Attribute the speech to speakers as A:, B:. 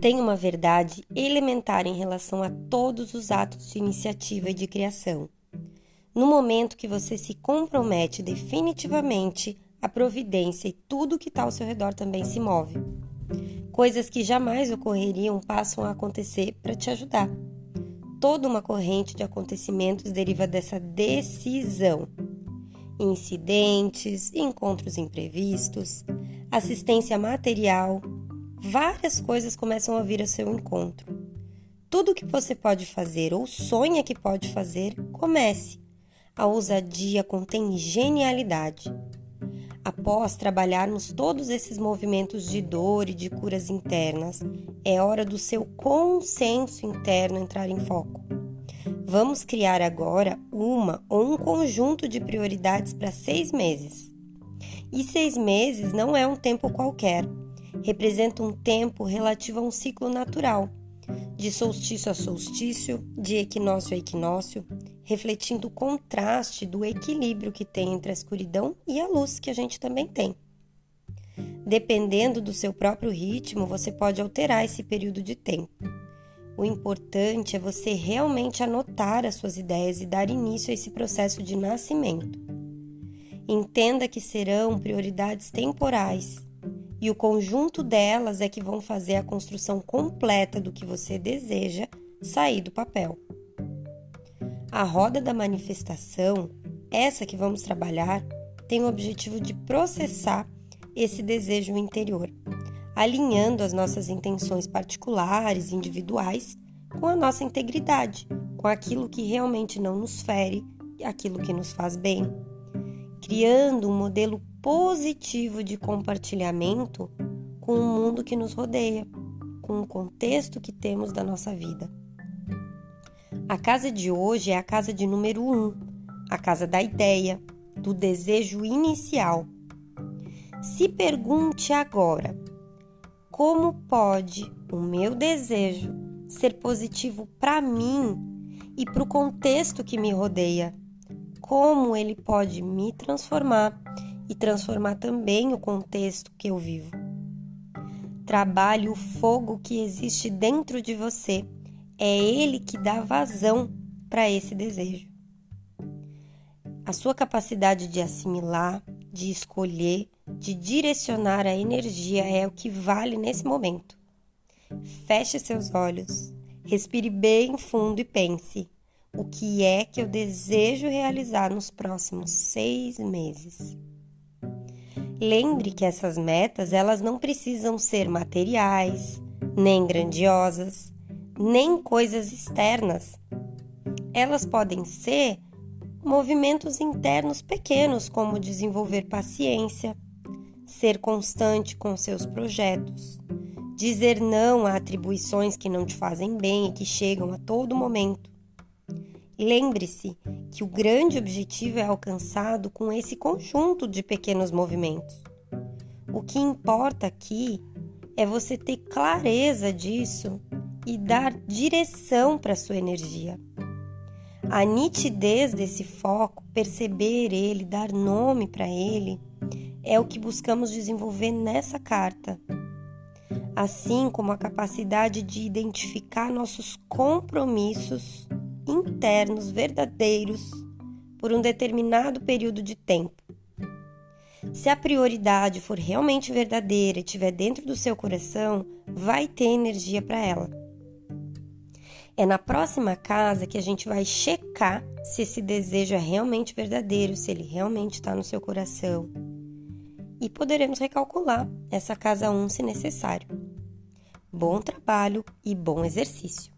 A: tem uma verdade elementar em relação a todos os atos de iniciativa e de criação. No momento que você se compromete definitivamente, a providência e tudo que está ao seu redor também se move. Coisas que jamais ocorreriam passam a acontecer para te ajudar. Toda uma corrente de acontecimentos deriva dessa decisão. Incidentes, encontros imprevistos, assistência material, várias coisas começam a vir a seu encontro. Tudo que você pode fazer ou sonha que pode fazer, comece. A ousadia contém genialidade. Após trabalharmos todos esses movimentos de dor e de curas internas, é hora do seu consenso interno entrar em foco. Vamos criar agora uma ou um conjunto de prioridades para seis meses. E seis meses não é um tempo qualquer, representa um tempo relativo a um ciclo natural, de solstício a solstício, de equinócio a equinócio, refletindo o contraste do equilíbrio que tem entre a escuridão e a luz que a gente também tem. Dependendo do seu próprio ritmo, você pode alterar esse período de tempo. O importante é você realmente anotar as suas ideias e dar início a esse processo de nascimento. Entenda que serão prioridades temporais e o conjunto delas é que vão fazer a construção completa do que você deseja sair do papel. A roda da manifestação, essa que vamos trabalhar, tem o objetivo de processar esse desejo interior, alinhando as nossas intenções particulares, individuais, com a nossa integridade, com aquilo que realmente não nos fere, aquilo que nos faz bem, criando um modelo positivo de compartilhamento com o mundo que nos rodeia, com o contexto que temos da nossa vida. A casa de hoje é a casa de número um, a casa da ideia, do desejo inicial. Se pergunte agora: como pode o meu desejo ser positivo para mim e para o contexto que me rodeia? Como ele pode me transformar e transformar também o contexto que eu vivo. Trabalhe o fogo que existe dentro de você. É ele que dá vazão para esse desejo. A sua capacidade de assimilar, de escolher, de direcionar a energia é o que vale nesse momento. Feche seus olhos, respire bem fundo e pense: o que é que eu desejo realizar nos próximos seis meses? Lembre que essas metas, elas não precisam ser materiais, nem grandiosas, nem coisas externas. Elas podem ser movimentos internos pequenos, como desenvolver paciência, ser constante com seus projetos, dizer não a atribuições que não te fazem bem e que chegam a todo momento, Lembre-se que o grande objetivo é alcançado com esse conjunto de pequenos movimentos. O que importa aqui é você ter clareza disso e dar direção para sua energia. A nitidez desse foco, perceber ele, dar nome para ele, é o que buscamos desenvolver nessa carta. Assim como a capacidade de identificar nossos compromissos internos verdadeiros por um determinado período de tempo. Se a prioridade for realmente verdadeira e estiver dentro do seu coração, vai ter energia para ela. É na próxima casa que a gente vai checar se esse desejo é realmente verdadeiro, se ele realmente está no seu coração. E poderemos recalcular essa casa 1 se necessário. Bom trabalho e bom exercício!